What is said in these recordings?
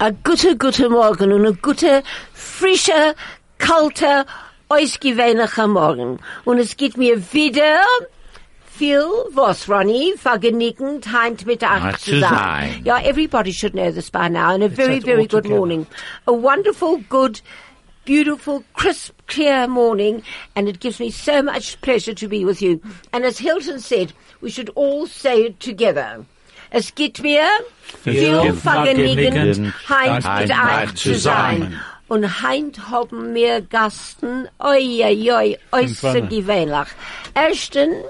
a gute, gute Morgen und a gute, frische, kalte, ausgewöhnliche Morgen. Und es geht mir wieder viel was, Ronnie, vergnügend, heint mit acht zu sein. Yeah, everybody should know this by now. And a very, very good together. morning. A wonderful, good, beautiful, crisp, clear morning. And it gives me so much pleasure to be with you. And as Hilton said, we should all say it together. Es geht mir viel vergnügend, heint mit euch zu sein. Und heint haben wir Gasten, oi, oi, oi, äußergewöhnlich. Ersten,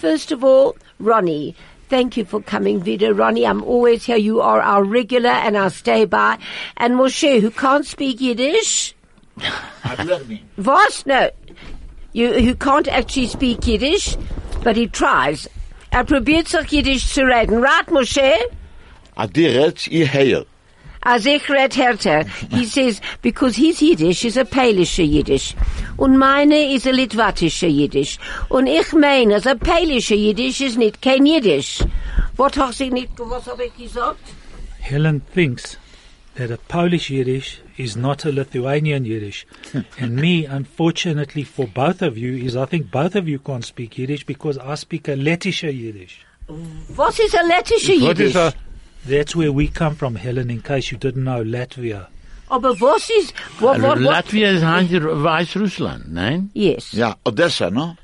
first of all, Ronnie. Thank you for coming wieder, Ronnie. I'm always here. You are our regular and our stay by. And Moshe, who can't speak Yiddish. I'm learning. Was? No. You, who can't actually speak Yiddish, but he tries. Er probiert sich Yiddish zu reden. Right, Moshe? A direct ihr her. As ich red härter. He says, because his Yiddish is a Pälische Yiddish. Und meine is a Litwatische Yiddish. Und ich meine, as a Pälische Yiddish is nicht kein Yiddish. Was hast du nicht, was hab ich gesagt? Helen thinks that a Polish Yiddish is not a Lithuanian Yiddish. and me, unfortunately for both of you, is I think both of you can't speak Yiddish because I speak a Lettische Yiddish. What is a Lettische Yiddish? a, That's where we come from, Helen, in case you didn't know, Latvia. Oh, Aber was is, what, what, what? Latvia is Hand Weißrussland, nein? Yes. Ja, Odessa, no?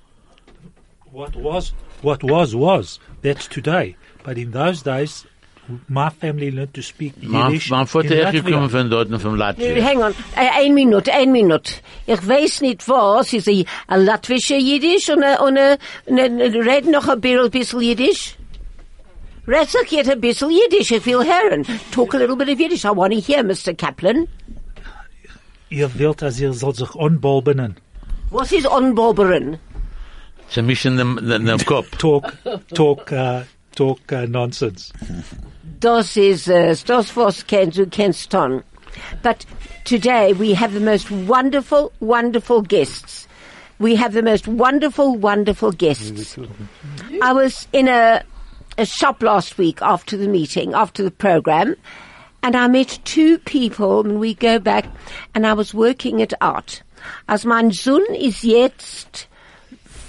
What was, what was, was. That's today. But in those days, my family learned to speak Yiddish mein Vater in ist gekommen Latvia. von dort, von Latvia. Hang on, eh, eh, ein Minute, ein Minute. Ich weiß nicht was, ist ein eh, ein latvische Jiddisch und, ein- und, ein- und, ein- red noch ein bisschen bisschen Jiddisch? Red sich jetzt ein bisschen Jiddisch, ich will hören. Talk a little bit of Yiddish, I want to hear, Mr. Kaplan. Ihr wilt, als ihr sollt sich onbolbenen. Was ist Onbobberen? Sie mischen dem, dem, dem Kopf. Talk, talk, uh, talk uh, nonsense. Das ist das was kennst du kennst. But today we have the most wonderful, wonderful guests. We have the most wonderful, wonderful guests. I was in a, a shop last week after the meeting, after the program, and I met two people and we go back and I was working it out. As mein Sohn ist jetzt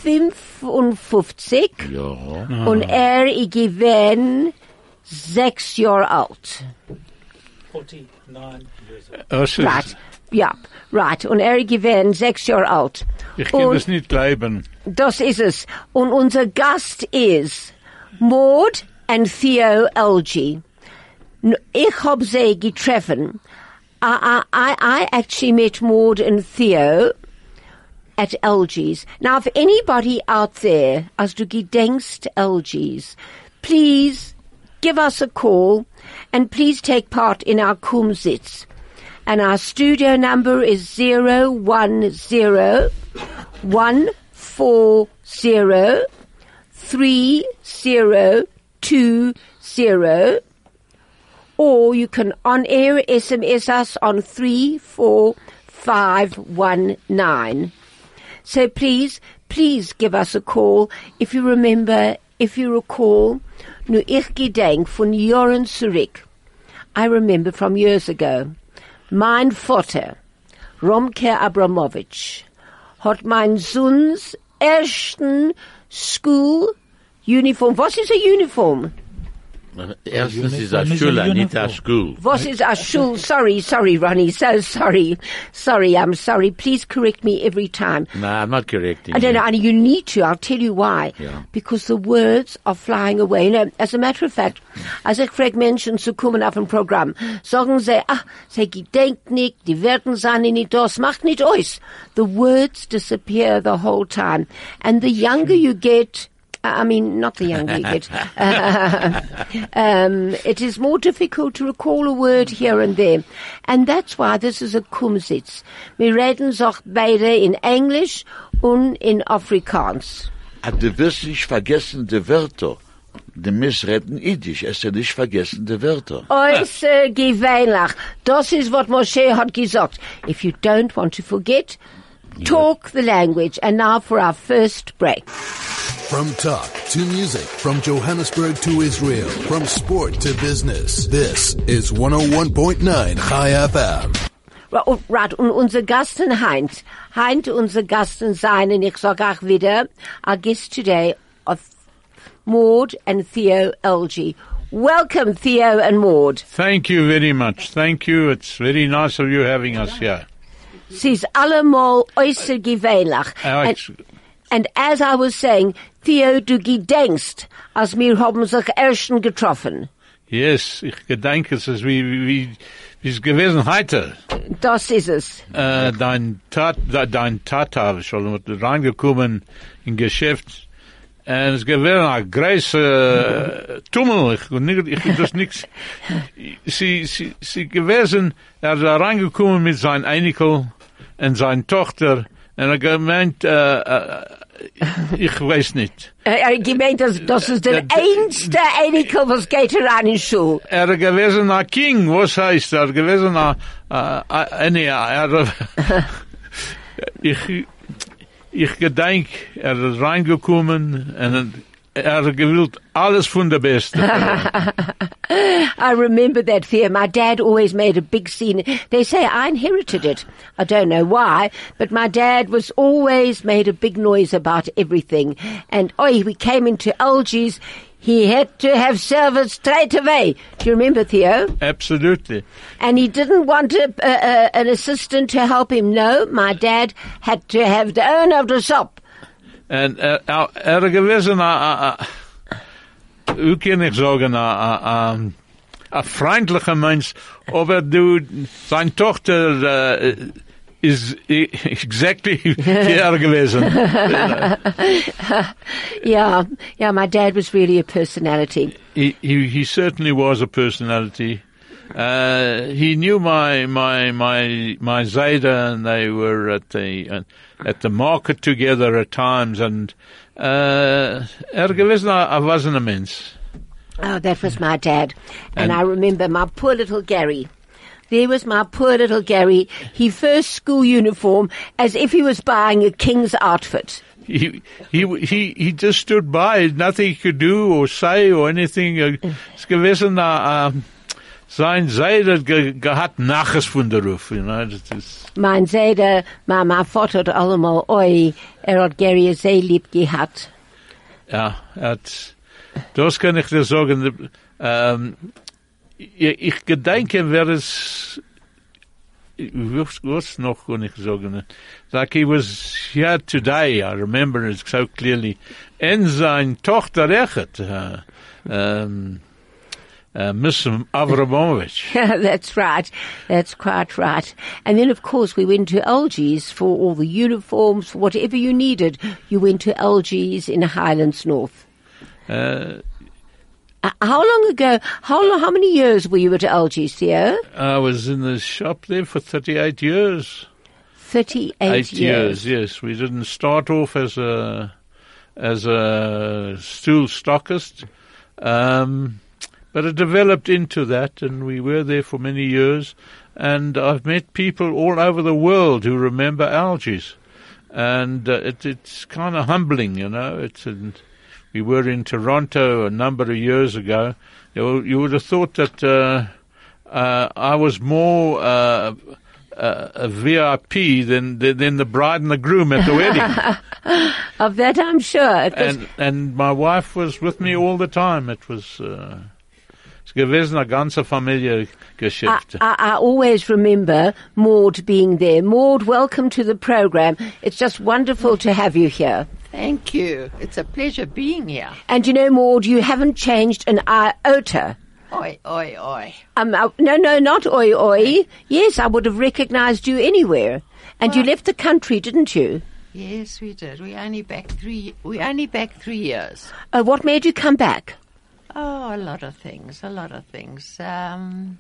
55 Ja. und er ist gewesen sechs Jahre alt. 49 years old. Right. Ja, right. Und er ist gewesen sechs Jahre alt. ich kann Und das nicht glauben. das ist es. Und unser Gast ist Maud and Theo Elgie. Ich hab sie getroffen. I, I, I actually met Maud and Theo at LG's. Now, if anybody out there, as du gedenkst LG's, please give us a call and please take part in our Kumzits. And our studio number is zero one zero one four zero three zero two zero or you can on air SMS us on 34519. So please, please give us a call if you remember, if you recall, nu ich gedenk von Jahren zurück. I remember from years ago, mein Vater, Romke Abramovich, hat mein Sohns ersten School Uniform. Was ist a Uniform? Erstens ist Uniform eine is a Schule, nicht eine uniform. School. What is a shul? Sorry, sorry, Ronnie. So sorry. Sorry, I'm sorry. Please correct me every time. No, I'm not correcting I don't you. know, and you need to. I'll tell you why. Yeah. Because the words are flying away. You know, as a matter of fact, as ich frag Menschen zu kommen auf ein Programm, sagen sie, ah, sie gedenkt nicht, die werden sein nicht das, macht nicht aus. The words disappear the whole time. And the younger you get, I mean, not the young you get, uh, um, it is more difficult to recall a word here and there. And that's why this is a Kumzits. Wir reden auch beide in Englisch und in Afrikaans. Ah, du wirst nicht vergessen die Wörter. Du musst reden Yiddish, es ist nicht vergessen die Wörter. Äußer gewöhnlich. Das ist, was Moshe hat gesagt. If you don't want to forget, talk the language. And now for our first break. From talk to music, from Johannesburg to Israel, from sport to business. This is 101.9 Chai FM. Ra- Right, und unser Gasten Heint, Heint unser Gasten sein, und ich sage auch wieder, our guest today are Maud and Theo Elgie. Welcome, Theo and Maud. Thank you very much. Thank you. It's very nice of you having us here. Sie ist allemal äußerst gewöhnlich. Ja, And, ich- and as I was saying, Theo, du gedenkst, als wir haben sich ersten getroffen. Yes, ich gedenke, es ist wie, wie, wie es gewesen heute. Das ist es. Äh, dein Tat, de- dein Tata ist schon reingekommen in Geschäft. Und es gewesen ein großer äh, Tummel. Ich, ich, das nichts. Sie, sie, sie gewesen, er ist reingekommen mit seinem Einikel und seiner Tochter. Und er gemeint, äh, äh, ich weiß nicht. Er, er gemeint, das, das ist der einzige Einikel, was geht heran in Schule. Er gewesen a King, was heißt er gewesen a, a nee, er, ich, ich gedenk, er ist reingekommen und er gewillt alles von der Beste. I remember that fear. My dad always made a big scene. They say I inherited it. I don't know why, but my dad was always made a big noise about everything. And oh, we came into Algiers. He had to have service straight away. Do you remember, Theo? Absolutely. And he didn't want a, a, a, an assistant to help him. No, my dad had to have the owner of the shop. En er, er, er gewesen a, a, a, hoe kan ik zeggen, a, a, a, a freundlicher Mensch, aber du, seine Tochter, uh, is exactly er gewesen. Yeah, yeah, my dad was really a personality. he, he, he certainly was a personality. Uh, he knew my my my my Zayda, and they were at the uh, at the market together at times. And uh, I wasn't a mens. Oh, that was my dad. And, And- I remember my poor little Gary. There was my poor little Gary. He first school uniform as if he was buying a king's outfit. He he he he just stood by, nothing he could do or say or anything. Uh, Es gewesen, um, sein Zayda ge, gehabt Naches von der Ruf, you know. Das ist, Mein Zeder, my, my vater hat allemal, oi, er hat Gary sehr lieb gehabt. Ja, het, das kann ich dir sagen. Ähm, ich, ich gedenke, wer es, was, noch kann ich sagen? Like he was here today, I remember it so clearly. En zijn Tochter Echet, uh, um, uh, Miss Avramovich. That's right. That's quite right. And then, of course, we went to Algiers for all the uniforms, for whatever you needed. You went to Algiers in Highlands North. Uh, Uh, how long ago, how, lo- how many years were you at Algiers, Theo? I was in the shop there for 38 years. 38 eight years. Yes, we didn't start off as a as a stool stockist, um, but it developed into that, and we were there for many years. And I've met people all over the world who remember Algiers, and uh, it, it's kind of humbling, you know. It's in, we were in Toronto a number of years ago. You, you would have thought that uh, uh, I was more. Uh, uh, a VIP than, than than the bride and the groom at the wedding, Of that, I'm sure. And and my wife was with me all the time. It was uh, es gewesen a ganze Familie I, I, I always remember Maud being there. Maud, welcome to the program. It's just wonderful to have you here. Thank you. It's a pleasure being here. And you know, Maud, you haven't changed an iota. Oi, oi, oi. Um, uh, no, no, not oi oi. Yes, I would have recognized you anywhere. And you left the country, didn't you? Yes, we did. We only back three. We only back three years. Uh, what made you come back? Oh, a lot of things. A lot of things. Um,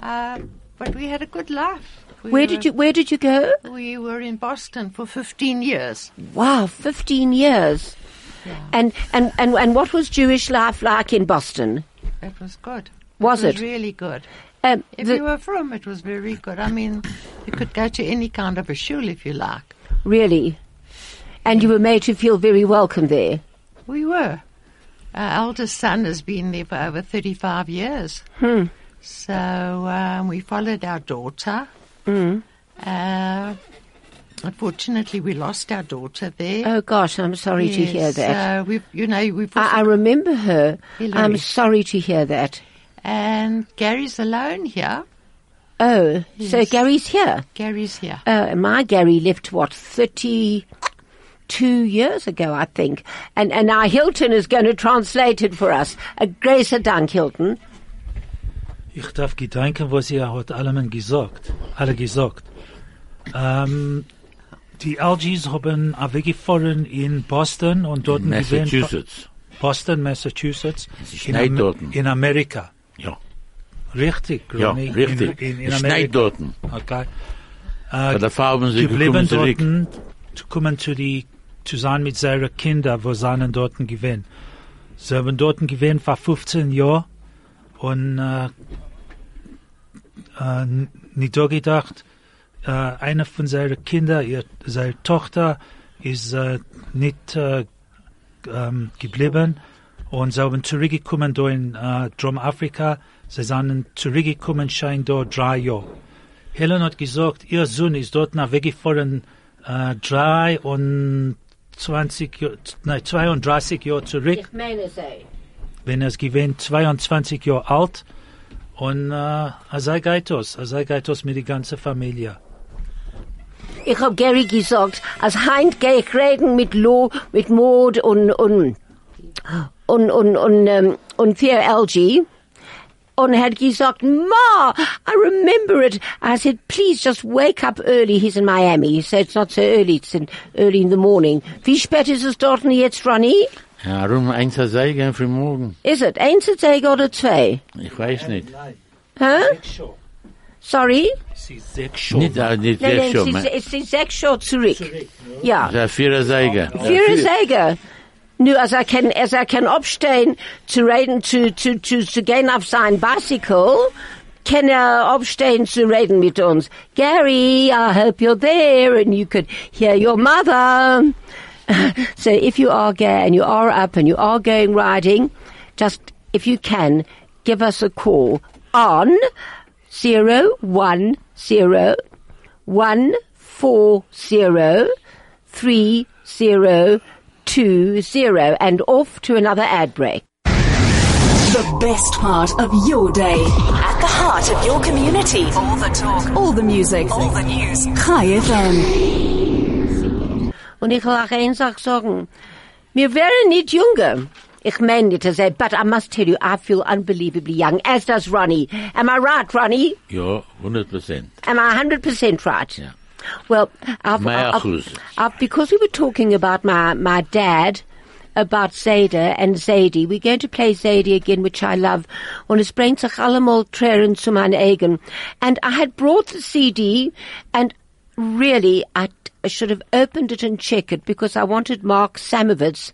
uh, but we had a good life. We Where were, did you Where did you go? We were in Boston for fifteen years. Wow, fifteen years. And, and and and what was Jewish life like in Boston? It was good. Was it? it? Really good. Um, If you were from, it was very good. I mean, you could go to any kind of a shul if you like. Really. And you were made to feel very welcome there. We were. Our eldest son has been there for over 35 years. Hmm. So um, we followed our daughter. Mm. Uh, unfortunately, we lost our daughter there. Oh gosh, I'm sorry to hear that. Uh, we've, you know, we've I, I remember her. I'm sorry to hear that. and Gary's alone here. Oh, so Gary's here. Gary's here. Uh, my Gary left what thirty-two years ago, I think, and and now Hilton is going to translate it for us. A grace Dank, Hilton. Ich darf gedenken, was ihr hat allem gesagt, alle gesagt. Ähm, die LGs haben weggefahren in Boston und dort Massachusetts. Boston, Massachusetts. Sie in, schneit Am- dort. in Amerika. Ja, Richtig, ja, Ronny, richtig. In, in, in Es Amerika. schneit dort. Okay. Bei der äh, Farben sind geblieben gekommen zurück. dort, zu kommen zu die, zu sein mit seinen Kindern, wo seinen dort gewesen. Sie haben dort gewesen vor 15 Jahren und, äh, äh, nicht da gedacht, äh, einer von seinen Kindern, ihr, seine Tochter, ist äh, nicht äh, ähm, geblieben und sie haben zurückgekommen da in äh, Drum-Afrika. Sie sind zurückgekommen, schein da drei Jahre. Helen hat gesagt, ihr Sohn ist dort nach weggefahren, äh, drei und 20 nein, 32 Jahre zurück. Ich meine sei. Wenn es gewinnt, 22 Jahre alt. Und äh, er sei Geitos, er sei Geitos mit der ganzen Familie. Ich habe Gary gesagt, als Heint gehe ich reden mit Lo, mit Mod und, und, und, und, ähm, und, und, und, und, und LG. on had gesagt, Ma, I remember it. I said, please just wake up early. He's in Miami, He said, it's not so early. It's in, early in the morning. Wie spät ist es dort jetzt, Ronnie? Ja, um eins Uhr Säge früh morgen. Is it? Eins Uhr Säge oder zwei? Ich weiß nicht. Huh? Sorry? Äh, es sechs Uhr. Nicht, nicht sechs Uhr. Es ist sechs Uhr zurück. Ja. Vierer Säge. Vierer Säge. Nu, als er kann, als er kann aufstehen, zu reden, zu, zu, zu, zu gehen auf sein Bicycle, kann er aufstehen zu reden mit uns. Gary, I hope you're there and you could hear your mother. so if you are gay and you are up and you are going riding, just, if you can, give us a call on zero one zero one four zero three zero two zero and off to another ad break. The best part of your day. At the heart of your community. All the talk. All the music. All the news. Chai FM. Und ich will auch eins auch sagen, wir wären nicht jünger. Ich meine nicht, to say, but I must tell you, I feel unbelievably young, as does Ronnie. Am I right, Ronnie? Ja, 100 Prozent. Am I 100% right? Yeah. Well, I've, I've. I've, because we were talking about my, my dad, about Zayda and Zadie, we're going to play Zadie again, which I love. Und es bringt sich allemal Tränen zu meinen Augen. And I had brought the CD, and really, I, I should have opened it and checked it because I wanted Mark Samovitz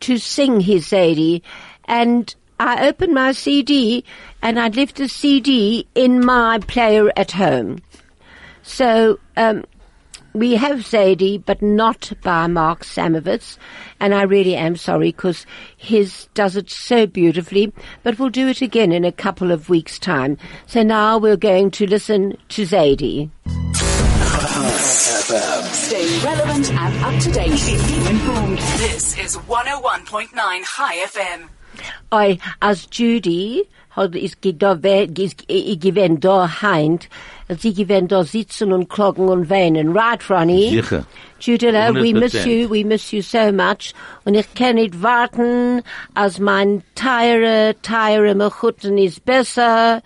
to sing his Zadie. And I opened my CD, and I'd left the CD in my player at home. So um, we have Zadie, but not by Mark Samovitz, and I really am sorry because his does it so beautifully. But we'll do it again in a couple of weeks' time. So now we're going to listen to Zadie. Stay relevant and up to date. Keep informed. This is 101.9 Chai FM. Oi, as Judy hat is gewesen da heint, sie gewesen da sitzen und klagen und weinen. Right, Ronnie? Sicher. Judela, uh, we miss you, we miss you so much. Und ich kann nicht warten, als mein teure, uh, teure Mechutten ist besser.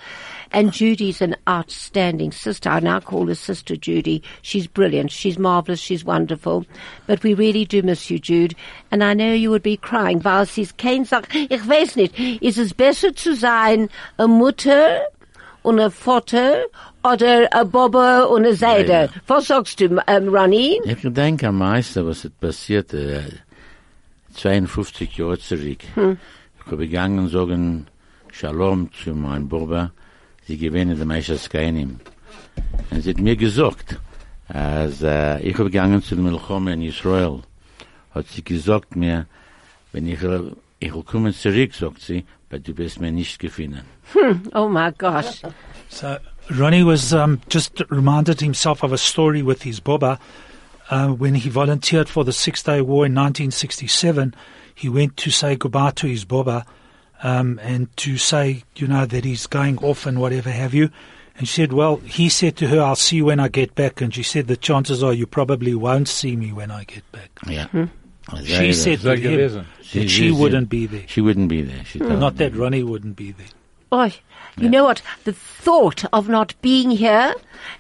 And Judy's an outstanding sister. I now call her Sister Judy. She's brilliant. She's marvelous. She's wonderful. But we really do miss you, Jude. And I know you would be crying, weil sie kein Sach. Ich weiß nicht. Ist es besser zu sein, eine Mutter und ein Vater oder ein Baba und eine Seide? Ja, ja. Was sagst du, ähm, Ronnie? Ich denke am meisten, was ist passiert, äh, 52 Jahre zurück. Ich habe gegangen sagen, Shalom zu meinem Bruder, sie gewinnen die Meister Skainim. Und sie hat mir gesagt, Als äh, ich habe gegangen zu dem Milchome in Israel, hat sie gesagt mir, wenn ich, ich will kommen zurück, sagt sie, weil du bist mir nicht gefunden. Oh my gosh. So Ronnie was um, just reminded himself of a story with his Boba. Uh, when he volunteered for the Six Day War in 1967, he went to say goodbye to his Boba um, and to say, you know, that he's going off and whatever have you. And she said, well, he said to her, I'll see you when I get back. And she said, the chances are you probably won't see me when I get back. Ja. She said to Sehr him gewesen. that she wouldn't be there. She wouldn't be there. She told Not that Ronnie wouldn't be there. Oh, you know what? The thought of not being here,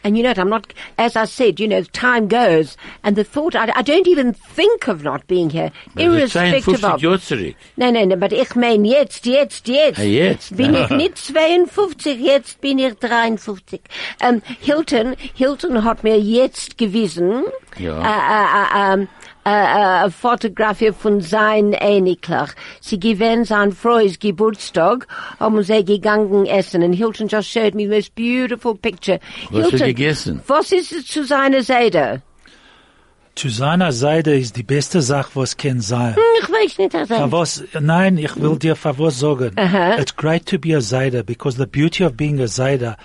and you know what? I'm not, as I said, you know, time goes, and the thought, I, I don't even think of not being here, irrespective 52 of. Jahre zurück. Nein, nein, aber ich mein jetzt, jetzt, jetzt. Ah, jetzt, Bin ja. ich nicht 52, jetzt bin ich 53. Ähm, Hilton, Hilton hat mir jetzt gewiesen, Ja. äh, äh, äh, äh, Fotografie von sein Ähnlichlich. Sie gewähnt sein Freu's Geburtstag, haben sie gegangen essen, and Hilton just showed me the most beautiful picture. Was hast er du Hilton, gegessen? Was ist es zu seiner Seite? Zu seiner Seite ist die beste Sache, was kann sein. Hm, ich weiß nicht, was Für was, nein, ich will dir hm. für was sagen. Aha. It's great to be a Zayda because the beauty of being a Zayda,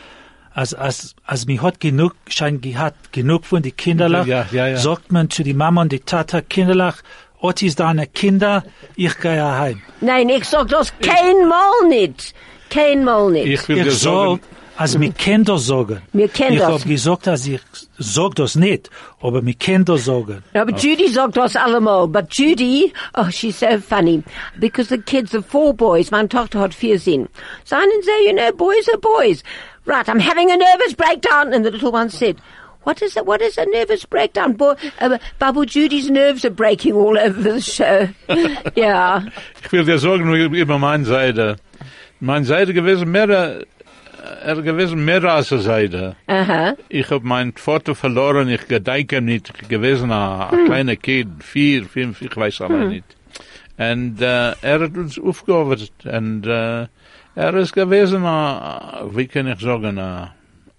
als, als, als mir hat genug, schein gehabt, genug von die Kinderlach, Ja, ja, ja. sagt man zu die Mama und die Tata Kinderlach, Ot ist deine Kinder, ich gehe heim. Nein, ich sag das kein Mal nicht. Kein Mal nicht. Ich will dir Ich sagen, sag, als wir können das sagen. Wir kennen ich das. hab gesagt, dass ich sag das nicht, aber wir können das sagen. No, but Judy sagt das allemal. But Judy, oh, she's so funny. Because the kids, the four boys, mein Tochter hat vier Sinn. So einen say, you know, boys are boys. Right, I'm having a nervous breakdown. And the little one said, what is it? What is a nervous breakdown? Boy, uh, Babu Judy's nerves are breaking all over the show. yeah. ich will dir sagen über meine Seite. Meine Seite gewesen mehr, äh, er gewesen mehr als eine Seite. Uh-huh. Ich hab mein Vater verloren, ich gedenke ihm nicht, ich gewesen ein, ein kleiner Kind, vier, fünf, ich weiß allein nicht. Und äh, er hat uns aufgearbeitet und äh, er ist gewesen, ein, wie kann ich sagen, ein,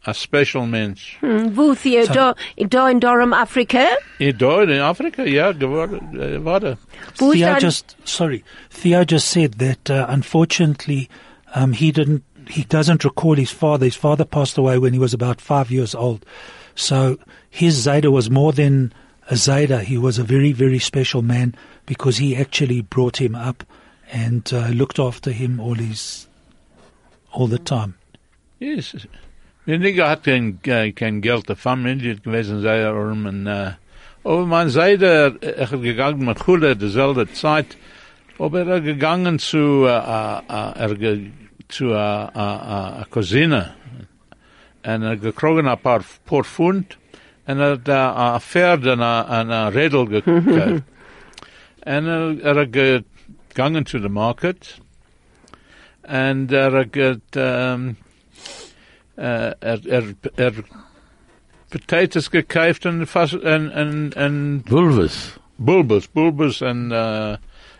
ein Special Mensch. Hmm, Wo Theo, da, da in Durham, Afrika? In Deutschland, in Afrika, ja, geworden, äh, war er. Theo just sorry. Theo just said that uh, unfortunately um, he didn't. He doesn't recall his father. His father passed away when he was about five years old. So his Zayda was more than a Zayda. He was a very very special man because he actually brought him up and uh, looked after him all his all the time. Yes. Der Nigger hat kein, kein Geld, der Familie gewesen, sei arm, und, äh, aber man sei der, er hat gegangen mit Chule, derselbe Zeit, aber er gegangen zu, äh, äh, er zu, äh, a Cousine, und er gekrogen ein paar, paar Pfund, und er hat ein Pferd und ein ein Rädel gekauft. und er, er hat gegangen zu the market, and er hat get, um, uh, er, er, er potatoes gekauft und fast, en, en, en Bulbus. bulbus, bulbus, en, uh,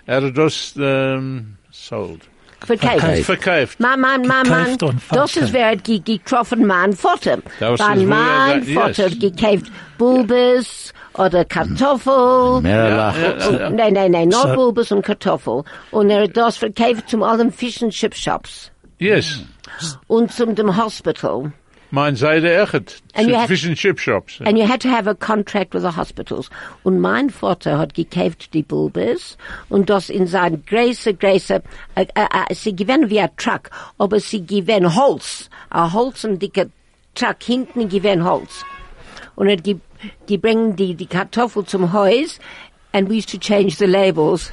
er hat das, um, sold. Verkauft. Verkauft. Mein, mein, mein, mein, Gekauft und das ist verkauft. wer hat ge- getroffen, mein Vater. Das Weil ist wohl, mein ja, Vater yes. hat gekauft Bulbis oder Kartoffel. Merlach. Ja, ja. Nein, nein, nein, nur So- Bulbis und Kartoffel. Und er hat das verkauft zum allen Fish and Chip Shops Yes. und zum dem Hospital. Mein Seide echt. And you had- chip shops. And you had to have a contract with the hospitals. Und mein Vater hat gekauft die Bulbis und das in sein große, große, äh, äh, äh, sie gewinnen wie ein Truck, aber sie gewinnen Holz. Ein Holz und dicke Truck hinten gewinnen Holz. Und er die, die bringen die, die Kartoffel zum Haus and we used to change the labels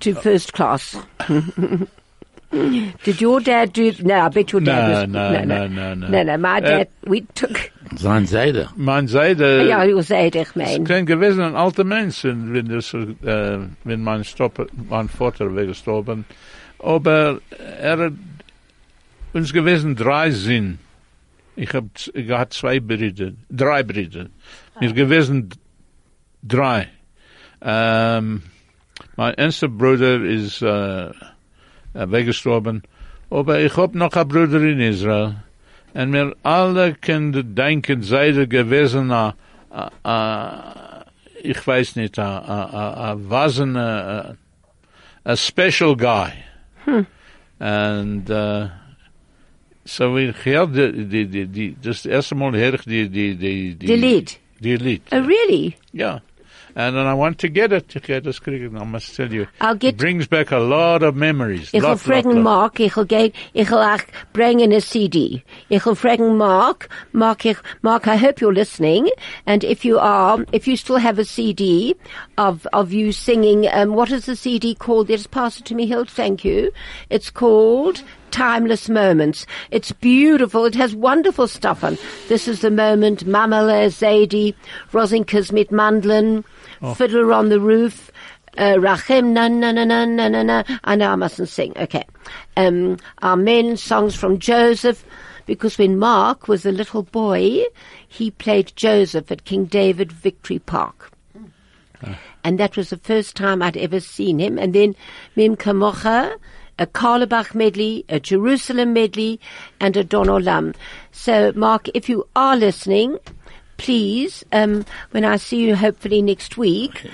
to first class. Did your dad do? No, I bet your dad No, was. no, no, no, no. No, no, my Uh, dad, we took, Sein Seide. Mein Seide. ja, du sagst, ich mein. kein gewesen ein alter Mensch, und wenn das, äh, wenn mein Stopp, mein Vater weggestorben. Aber er hat uns gewesen drei Sinn. Ich hab, z- ich hatte zwei Brüder, drei Brüder. Mir gewesen drei. Ähm, mein erster Bruder ist, äh, äh, weggestorben. Aber ich hab noch einen Bruder in Israel. Und wir alle können denken, sei er gewesen a, a, a, ich weiß nicht, a, a, a, a wasn't a, a, a special guy. And, uh, so we heard die, die, die, die, das erste Mal höre ich die, die, die, die, The Lied. Die Lied. Oh, really? Yeah. And then I want to get it. Ich werde das kriegen. I must tell you. I'll get- it brings back a lot of memories. Ich will Lot, fragen. Mark, ich will gehen, ich will auch bringen a CD. Ich will fragen Mark, Mark, ich, Mark, I hope you're listening, and if you are, if you still have a CD of, of you singing, um, what is the CD called? Just pass it to me, Hilt, thank you. It's called Timeless Moments. It's beautiful. It has wonderful stuff on. This is the moment, Mamala, Zadie, Rosinkas mit Mandlin, Fiddler on the Roof, uh, Rachem, na na na na na na na. I know I mustn't sing. Okay. Um, Amen. Songs from Joseph, because when Mark was a little boy, he played Joseph at King David Victory Park. And that was the first time I'd ever seen him. And then Mim Kamocha, a Carlebach medley, a Jerusalem medley, and Adon Olam. So, Mark, if you are listening, please, um, when I see you hopefully next week,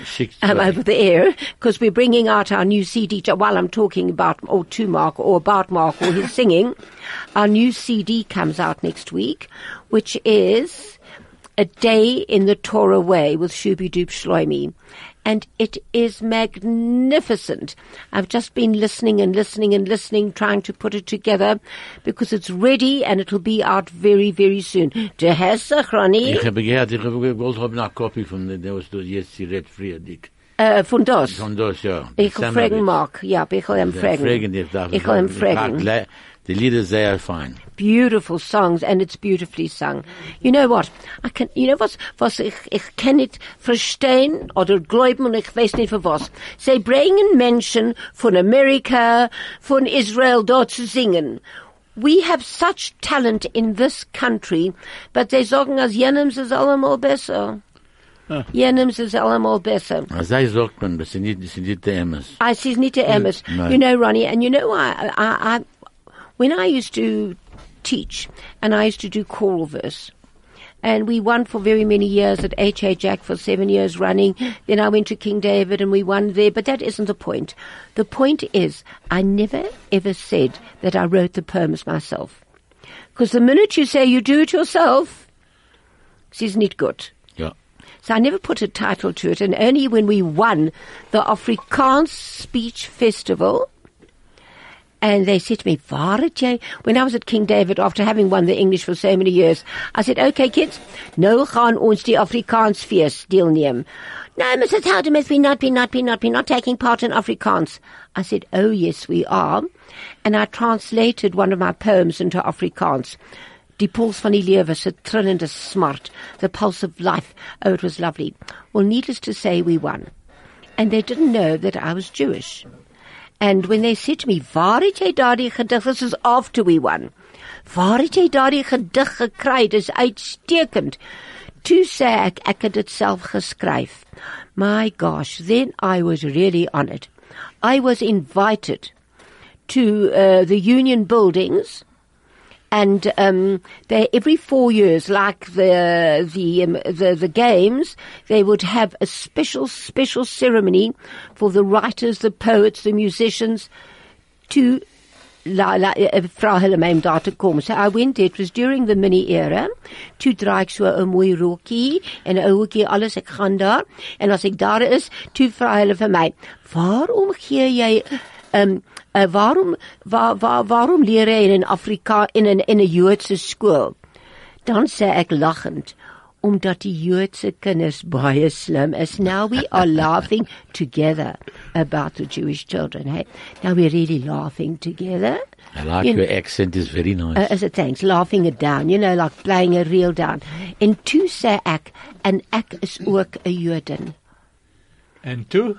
um, over the air, because we're bringing out our new CD while I'm talking about, or to Mark, or about Mark, or his singing. Our new CD comes out next week, which is A Day in the Torah Way with Shubi Dub Shloimi. And it is magnificent. I've just been listening and listening and listening, trying to put it together because it's ready and it'll be out very, very soon. Ich habe gehört, ich habe gewollt haben eine Kopie von der, der was du jetzt Friedrich. äh, von das. Von das, ja. Ich will fragen, Mark. Ja, ich will ihm fragen. Ich will ihm fragen. Die Lieder sehr fein. beautiful songs and it's beautifully sung. You know what? I can, you know was, was ich, ich kann nicht verstehen oder glauben und ich weiß nicht für was. Sie bringen Menschen von Amerika, von Israel dort zu singen. We have such talent in this country, but they sagen, als jenems ist allemal besser. Ah. Jenems ist allemal besser. Also ich sagt man, das sind nicht, das sind nicht die Emmes. Ah, I says Nita Emmis. no. You know, Ronnie, and you know, I, I, I, when I used to teach, and I used to do choral verse, and we won for very many years at H.A. Jack for seven years running. Then I went to King David and we won there, but that isn't the point. The point is, I never ever said that I wrote the poems myself. Because the minute you say you do it yourself, it is not it good. Yeah. So I never put a title to it, and only when we won the Afrikaans Speech Festival, and they said to me, "Waar het jy?" When I was at King David, after having won the English for so many years, I said, "Okay, kids, nou gaan ons die Afrikaans fees deelneem." No, Mrs. Howden, must we not be, not be, not be, not taking part in Afrikaans. I said, "Oh yes, we are," and I translated one of my poems into Afrikaans. Die puls van die lewe, se trillende smart, the pulse of life. Oh, it was lovely. Well, needless to say, we won. And they didn't know that I was Jewish. And when they said to me, waar het jy daardie gedig, this is after we won, waar het jy daardie gedig gekry, dis uitstekend. Toe sê ek, ek het dit self geskryf. My gosh, then I was really honored. I was invited to uh, the union buildings and um, they every four years, like the the, um, the the games, they would have a special special ceremony for the writers, the poets, the musicians to vra hulle my te. So I went it was during the mini era, toe dra ek so 'n mooi rokkie en 'n ouetjie alles ek gaan daar en as ek daar is, toe vra hulle "Waarom gee jy um, uh, waarom waar, waar, waarom leer jy in Afrika in 'n in 'n Joodse skool?" Dan sê ek lagend, omdat die Joodse kinders baie slim is. Now we are laughing together about the Jewish children. Hey, now we're really laughing together. I like You your know- accent, is very nice. Uh, as it thanks, laughing it down, you know, like playing a reel down. En toe sê ek, en ek is ook 'n Joden. And two,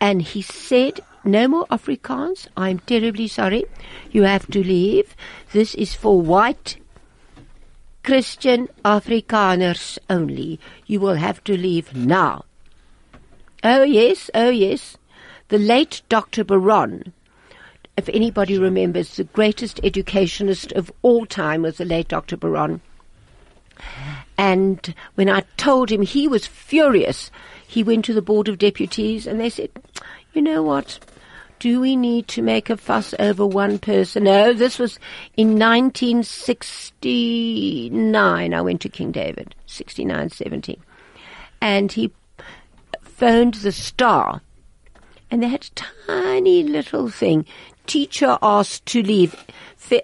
And he said, no more Afrikaans. I'm terribly sorry. You have to leave. This is for white Christian Afrikaners only. You will have to leave now. Oh yes, oh yes. The late Dr. Baron, if anybody remembers, the greatest educationist of all time was the late Dr. Baron. And when I told him, he was furious. He went to the Board of Deputies and they said, you know what? Do we need to make a fuss over one person? No, this was in 1969. I went to King David, 69, 70. And he phoned the Star and they had a tiny little thing. Teacher asked to leave.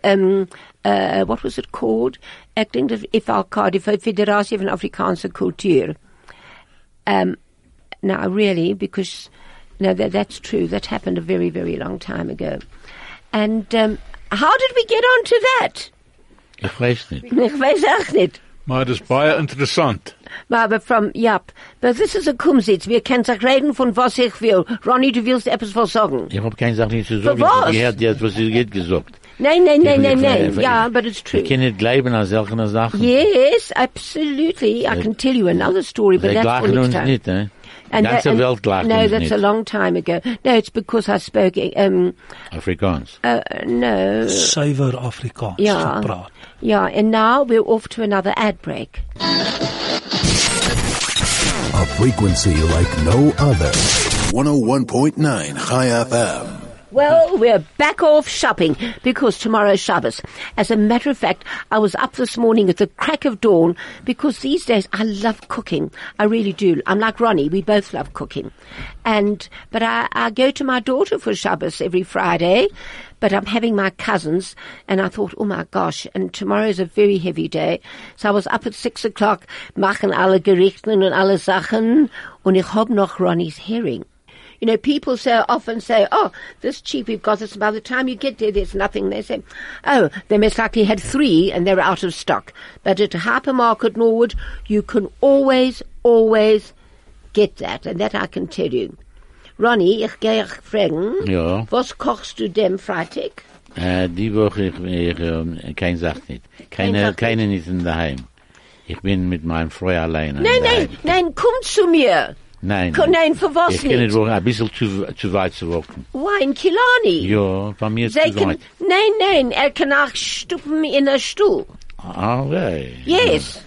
Um, uh, what was it called? Dink dat FLK, die Federasie van Afrikaanse Kultuur. Um, now, really, because no, that, that's true. That happened a very, very long time ago. And um, how did we get onto that? Ich weiß nicht. Ich weiß auch nicht. Maar het is baie interessant. Maar but from, ja, but this is a Kumzits. Wir können sich reden von was ich will. Ronny, du willst etwas was sagen? Ich hab keine Sache nicht zu sagen. Ich was? hab gehört jetzt, was sie geht gesagt. Nein, nein, nein, nein, nein. Ja, but it's true. Ich kann nicht glauben an solche Sachen. Yes, absolutely. I can tell you another story, but that's for lachen next uns time. nicht, eh? Die And ganze that- and- Welt lacht No, uns that's nicht. a long time ago. No, it's because I spoke, um, Afrikaans. uh, no. Suiwer Afrikaans Yeah. gepraat. Yeah, and now we're off to another ad break. A frequency like no other. 101.9 Chai FM. Well, we're back off shopping because tomorrow's Shabbos. As a matter of fact, I was up this morning at the crack of dawn because these days I love cooking. I really do. I'm like Ronnie. We both love cooking. And, but I, I go to my daughter for Shabbos every Friday, but I'm having my cousins and I thought, oh my gosh, and tomorrow's a very heavy day. So I was up at six o'clock, machen alle Gerichten und alle Sachen und ich hab noch Ronnie's herring. You know, people so often say, oh, this cheap, we've got this. By the time you get there, there's nothing. They say, oh, they most likely had three and they're out of stock. But at the Hypermarket Norwood, you can always, always get that. And that I can tell you. Ronnie, ich gehe dich fragen, Ja. was kochst du dem Freitag? Äh, die Woche, ich, ich äh, kein Sach nicht. Keine, keine nicht in daheim. Ich bin mit meinem Frau alleine. Nein, nein, nein, komm zu mir. Nein. Ko- nein, für was Ich kann nicht? nicht wohnen, ein bisschen zu, zu weit zu wohnen. Wine Kilani. Ja, von mir Sie zu kann, weit. nein, nein, er kann auch stuppen in der Stuhl. Ah, okay. Yes.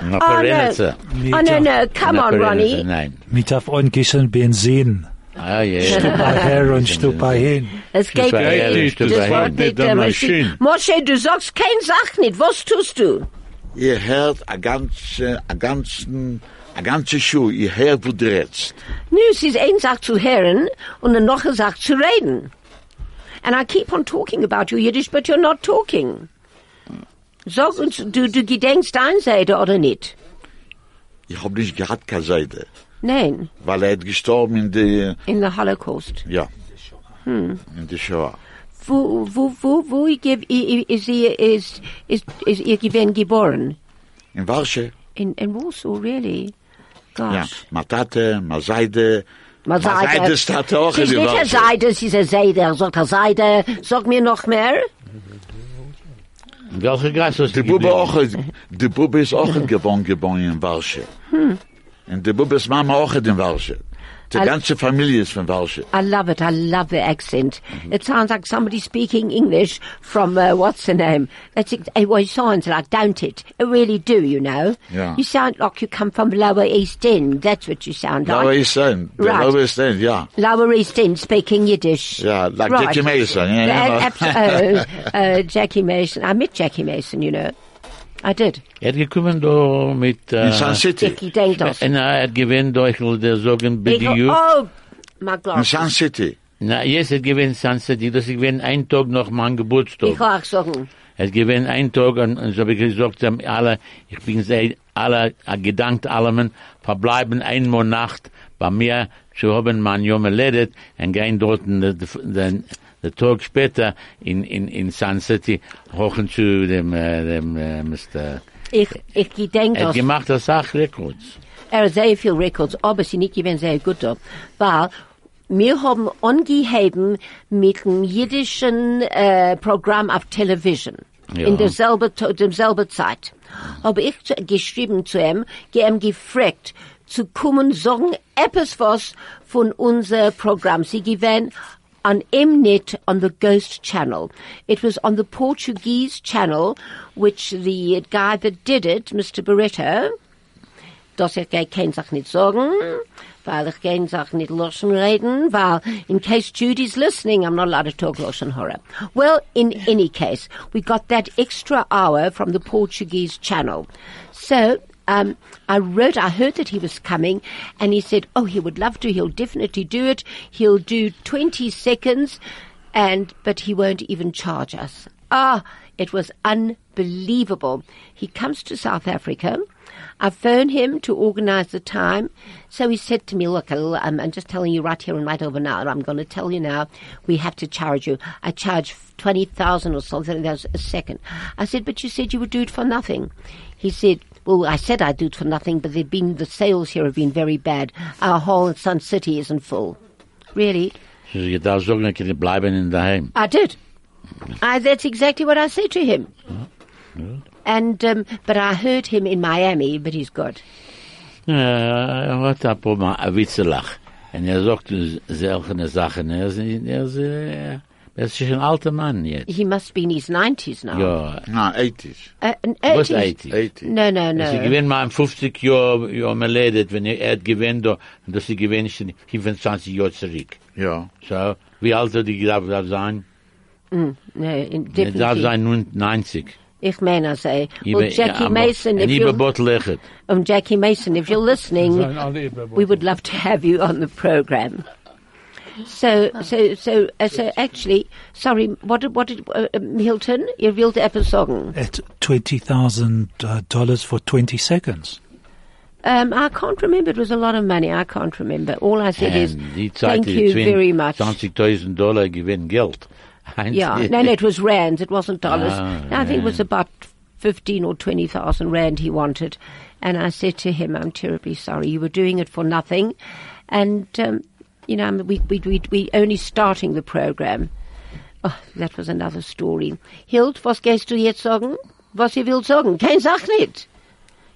Na, Oh, no. Oh, no, no, come on, Ronnie. Nein. Mit auf onkissen Benzin. Ah, ja. Stupa her und stupa hin. Es geht nicht. Das. Wort nicht Der Maschine. Moshe, du sagst kein Sach nicht. Was tust du? Ihr hört a ganze, a ganzen, a ganze Schuh, ihr hört, wo du redst. Nu, es ist ein Sach zu hören und eine noch eine Sach zu reden. And I keep on talking about your Yiddish, but you're not talking. Sag uns, du, du gedenkst Einseite oder nicht? Ich hab nicht gehabt keine Seite, Nein, weil er hat gestorben in der, in the Holocaust. ja, in der Shoah. Wo, wo, wo, wo ist ihr, ist, ist, ist ihr gewesen geboren? In Warsche, In, in Warsaw, really? Gosh. ja, ma Tate, ma Seide, Ma Seide. staat auch Sie in ist der nicht eine Warsche. Seide, sie ist eine Seide. Er sagt eine Seide. Sag mir noch mehr. In welcher Gasse hast Die du Bube geblieben? auch, die Bube ist auch geboren, geboren in Warsche. Und die Bube ist Mama auch in Warsche. Die Al- ganze Familie ist von Warsche. I love it. I love the accent. It sounds like somebody speaking English from, uh, what's the name? That's, it well, it sounds like, don't it? It really do, you know? Yeah. You sound like you come from Lower East End. That's what you sound like. Lower East End. The Right. Lower East End, ja. Lower East End speaking Yiddish. Yeah, like Right. Jackie Mason. Yeah, Uh, you know. oh, uh, Jackie Mason. I met Jackie Mason, you know. I did. Er hat gekommen da mit... Äh, in Sun City. Jackie denkt das. Und er hat gewinnt durch der sagen Ich, BDU. oh, my In glasses. Sun City. Na, jetzt hat gewinnt Sun City, das ist gewinnt ein Tag nach meinem Geburtstag. Ich kann auch sagen. Es gewinnt ein Tag und, und so habe ich gesagt, sie haben alle, ich bin sehr, alle, äh, gedankt allem, verbleiben einmal Nacht bei mir zu haben, mein Junge ledet, und gehen dort den, den, den Tag später in, in, in Sun City hochen zu dem, äh, dem, äh, Mr. Ich, ich gedenk Er hat gemacht das Sachrekords. Er hat sehr viel Records, aber sie nicht gewesen sehr gut da. Weil wir haben angeheben mit dem jiddischen äh, Programm auf Television. Ja. In derselbe, to- derselbe Zeit. Habe ich geschrieben zu ihm, ihm gefragt, zu kommen, sagen etwas was von unser Programm. Sie gewähnen on Mnet on the Ghost channel. It was on the Portuguese channel, which the guy that did it, Mr. Barreto, dass ich geh kein Sach nicht sagen, weil ich kein Sach nicht loschen reden, weil in case Judy's listening, I'm not allowed to talk loschen horror. Well, in any case, we got that extra hour from the Portuguese channel. So, um, I wrote, I heard that he was coming, and he said, oh, he would love to, he'll definitely do it. He'll do 20 seconds, and, but he won't even charge us. Ah, it was unbelievable. He comes to South Africa. I phoned him to organize the time. So he said to me, look, I'm, just telling you right here and right over now. I'm going to tell you now, we have to charge you. I charge 20,000 or something that's a second. I said, but you said you would do it for nothing. He said, well, I said I'd do it for nothing, but they've been, the sales here have been very bad. Our hall whole Sun City isn't full. Really? I did. I, that's exactly what I said to him. And, um, but I heard him in Miami, but he's good. Er hat ein paar Mal Witzelach. Und er sagt solche Sachen. Er ist, er ist, er ist ein alter Mann jetzt. He must be in his 90s now. Ja. Na, 80s. Uh, an Was 80s. 80? 80. No, no, Sie no. gewinnen mal 50 Jahre, Jahre meledet, wenn er, er hat gewinnt, und dass sie gewinnen schon 25 Jahre zurück. Ja. So, wie alt soll die darf darf sein? No, in, Er darf sein nun 90. Ich meine, I say. Well, Jackie ja, aber- Mason, if you're, Bot lechet. um, Jackie Mason, if you're listening, we would love to have you on the program. So, so, so, uh, so actually, sorry, what did, what did, uh, um, Hilton, ihr wollt etwas sagen? At twenty thousand uh, dollars for twenty seconds. Um, I can't remember, it was a lot of money, I can't remember. All I said is, En die Zeit thank you very much. 20.000 Dollar gewinnen Geld. Yeah, no, no, it was rands. It wasn't dollars. Ah, I think it was about fifteen or twenty thousand rand he wanted, and I said to him, "I'm terribly sorry. You were doing it for nothing, and um, you know, we we we we only starting the program." Oh, that was another story. Hild, was gehst du jetzt sagen? Was ihr willst sagen? Kein Sach nicht.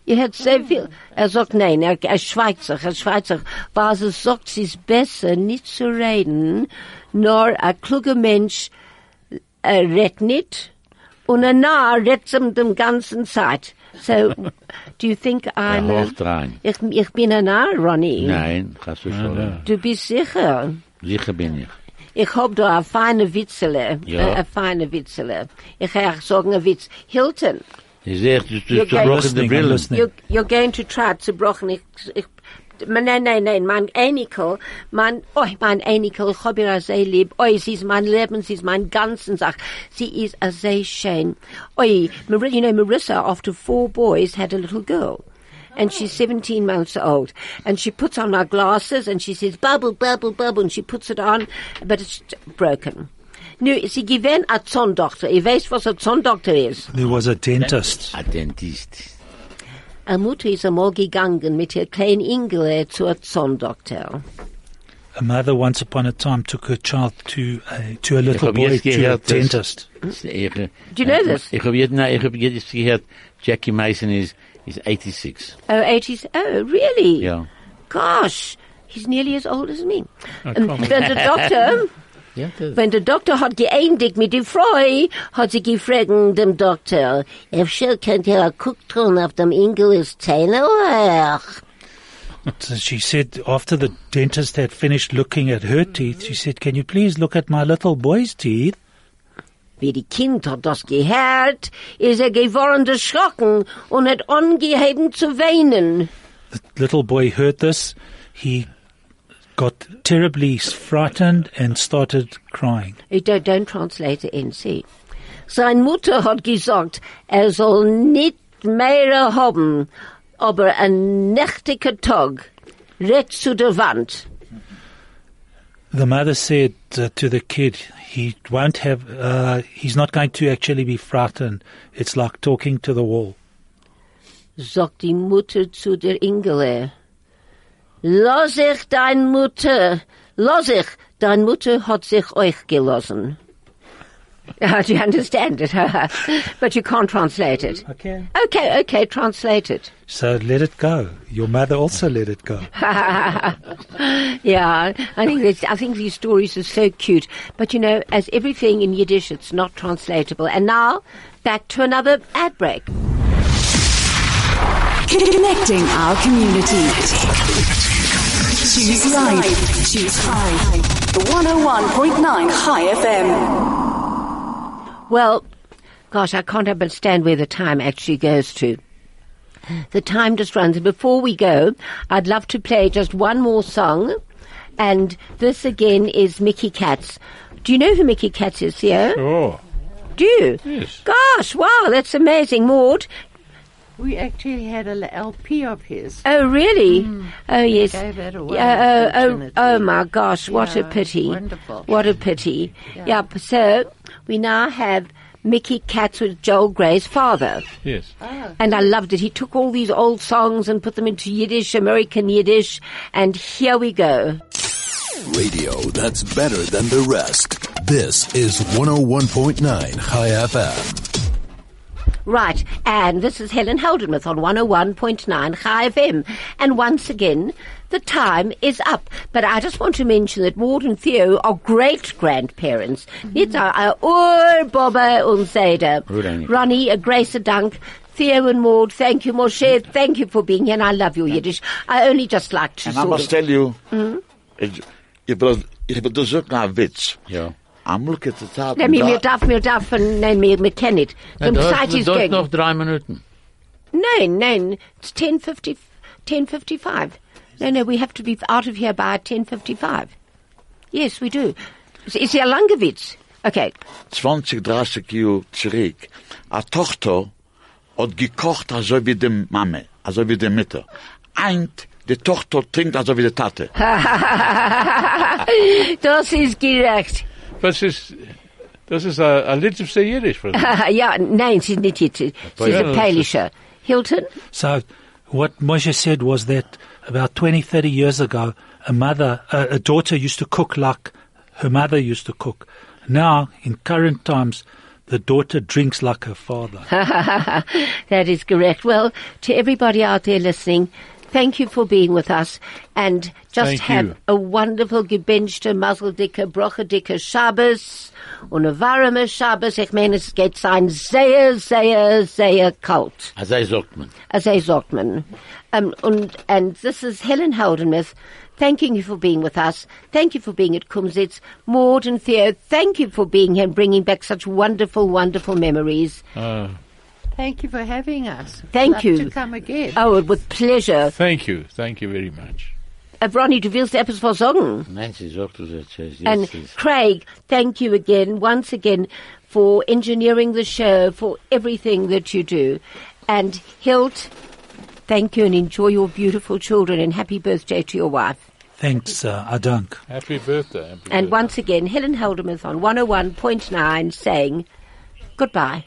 Ihr habt sehr viel. Er sagt nein, er, er schweigt sich, er schweigt sich. Was er sagt, es ist besser, nicht zu reden, nur ein kluger Mensch äh, redet nicht und ein Narr redet um den ganzen Zeit. So, do you think I'm... Uh, A- hocht rein. ich, ich bin ein Narr, Ronny. Nein, hast du schon. Du bist sicher. Sicher bin ich. Ich hab da eine feine Witzele. Äh, ja. Äh, Eine feine Witzele. Ich kann sagen einen Witz. Hilton, Ich sehe, du You're hast zerbrochen die listening, Brille. You're, you're going to try to brochen. Ich, ich, nein, nein, nein, mein Enikel, mein, oh, mein Enikel, ich hab ihr sehr lieb. Oh, sie ist mein Leben, sie ist mein ganzen Sach. Sie ist a sehr schön. Oh, Mar- you know, Marissa, after four boys, had a little girl. And she's 17 months old. And she puts on her glasses and she says, bubble, bubble, bubble. And she puts it on, but it's broken. Nu, sie gewinnt a Zahndoktor. Ihr weißt, was a Zahndoktor ist. There was a dentist. Ein Dentist. Eine Mutter ist einmal gegangen mit ihr kleinen Ingele zu einem Zahndoktor. A mother once upon a time took her child to a, to a little boy to a dentist. Ich, Do you know this? Ich habe jetzt, nein, ich habe jetzt gehört, Jackie Mason is, is 86. Oh, 80s. Oh, really? Ja. Gosh, he's nearly as old as me. Oh, Und komm. wenn der Doktor, Ja, das, wenn der Doktor hat geendigt mit die Freu, hat sie gefragt dem Doktor, Efter könnt ihr guckt tun auf dem Ingeles Zähne oder? So she said after the dentist had finished looking at her teeth, she said, "Can you please look at my little boy's teeth?" Wie die Kind hat das gehört, ist er geworden erschrocken und hat angeheben zu weinen. The little boy heard this. He got terribly frightened and started crying. Ich don't, don't translate the NC. Sein Mutter hat gesagt, er soll nicht mehr haben, aber ein nächtiger Tag, red zu der Wand. The mother said uh, to the kid, "He won't have. Uh, he's not going to actually be frightened. It's like talking to the wall." sagt die Mutter zu der Ingele. Lass ich dein Mutter, lass ich, dein Mutter hat sich euch gelassen. Uh, do you understand it? but you can't translate it. Okay. Okay, okay, translate it. So let it go. Your mother also let it go. yeah, I think this, I think these stories are so cute. But you know, as everything in Yiddish, it's not translatable. And now, back to another ad break. Connecting our community. Choose life. Choose oh high. 101.9 Chai FM. Well, gosh, I can't understand where the time actually goes to. The time just runs. Before we go, I'd love to play just one more song. And this again is Mickey Katz. Do you know who Mickey Katz is, Theo? Oh, Do you? Yes. Gosh, wow, that's amazing. Maud? We actually had a LP of his. Oh, really? Oh, yes. Hmm. Gave that away, Yeah, oh, oh, oh, my gosh, what a pity. wonderful. What a pity. Yep, so we now have Mickey Katz with Joel Grey's father. yes. And I loved it. He took all these old songs and put them into Yiddish, American Yiddish, and here we go. Radio that's better than the rest. This is 101.9 Chai FM. Right, and this is Helen Heldenmuth on 101.9 Chai FM. And once again, the time is up. But I just want to mention that Maud and Theo are great-grandparents. Mm-hmm. It's our, our Ur, Bobba und Zeta. Ronnie. A Grace, a Dunk. Theo and Maud, thank you, Moshe. Mm. Thank you for being here, and I love your Yiddish. I only just like to And I must of... tell you, ich, ich will, ich will dir sagen einen Witz. Ja. Am look at the top. Nee, mir, darf, mir darf, nein, mir, mir kennen it. Ja, du Zeit hast, ist du hast gegen. noch drei Minuten. Nein, nein, it's 10.50, 10.55. No, no, we have to be out of here by 10.55. Yes, we do. Is, is ja langer Witz. Okay. 20, 30 Jahre zurück. A Tochter hat gekocht, also wie die Mame, also wie die Mutter. Eint, die Tochter trinkt, also wie die Tate. das ist gerecht. Das ist, das ist ein, ein Lied auf der Jiddisch. von- ja, nein, sie ist nicht jetzt. Sie ist Ja, ein Hilton? So, what Moshe said was that about 20, 30 years ago, a mother, a, a daughter used to cook like her mother used to cook. Now, in current times, the daughter drinks like her father. that is correct. Well, to everybody out there listening, thank you for being with us and just Thank have you. a wonderful gebenchte, mazeldicke, brochedicke Shabbos und a warme Shabbos. Ich meine, es geht sein sehr, sehr, sehr kalt. Also sagt man. as a Zortman. Um, und, and this is Helen Heldenmuth thanking you for being with us. Thank you for being at Kumzits. Maud and Theo, thank you for being here and bringing back such wonderful, wonderful memories. Uh, Thank you for having us. Thank Love you. to come again. Oh, with pleasure. thank you. Thank you very much. Uh, Ronnie, du willst etwas versorgen? Nein, sie sagt es jetzt. Yes, And yes. Craig, thank you again, once again, for engineering the show, for everything that you do. And Hilt, thank you and enjoy your beautiful children and happy birthday to your wife. Thanks, uh, Adank. Happy birthday. Happy And birthday. once again, Helen Heldenmuth on 101.9 saying goodbye.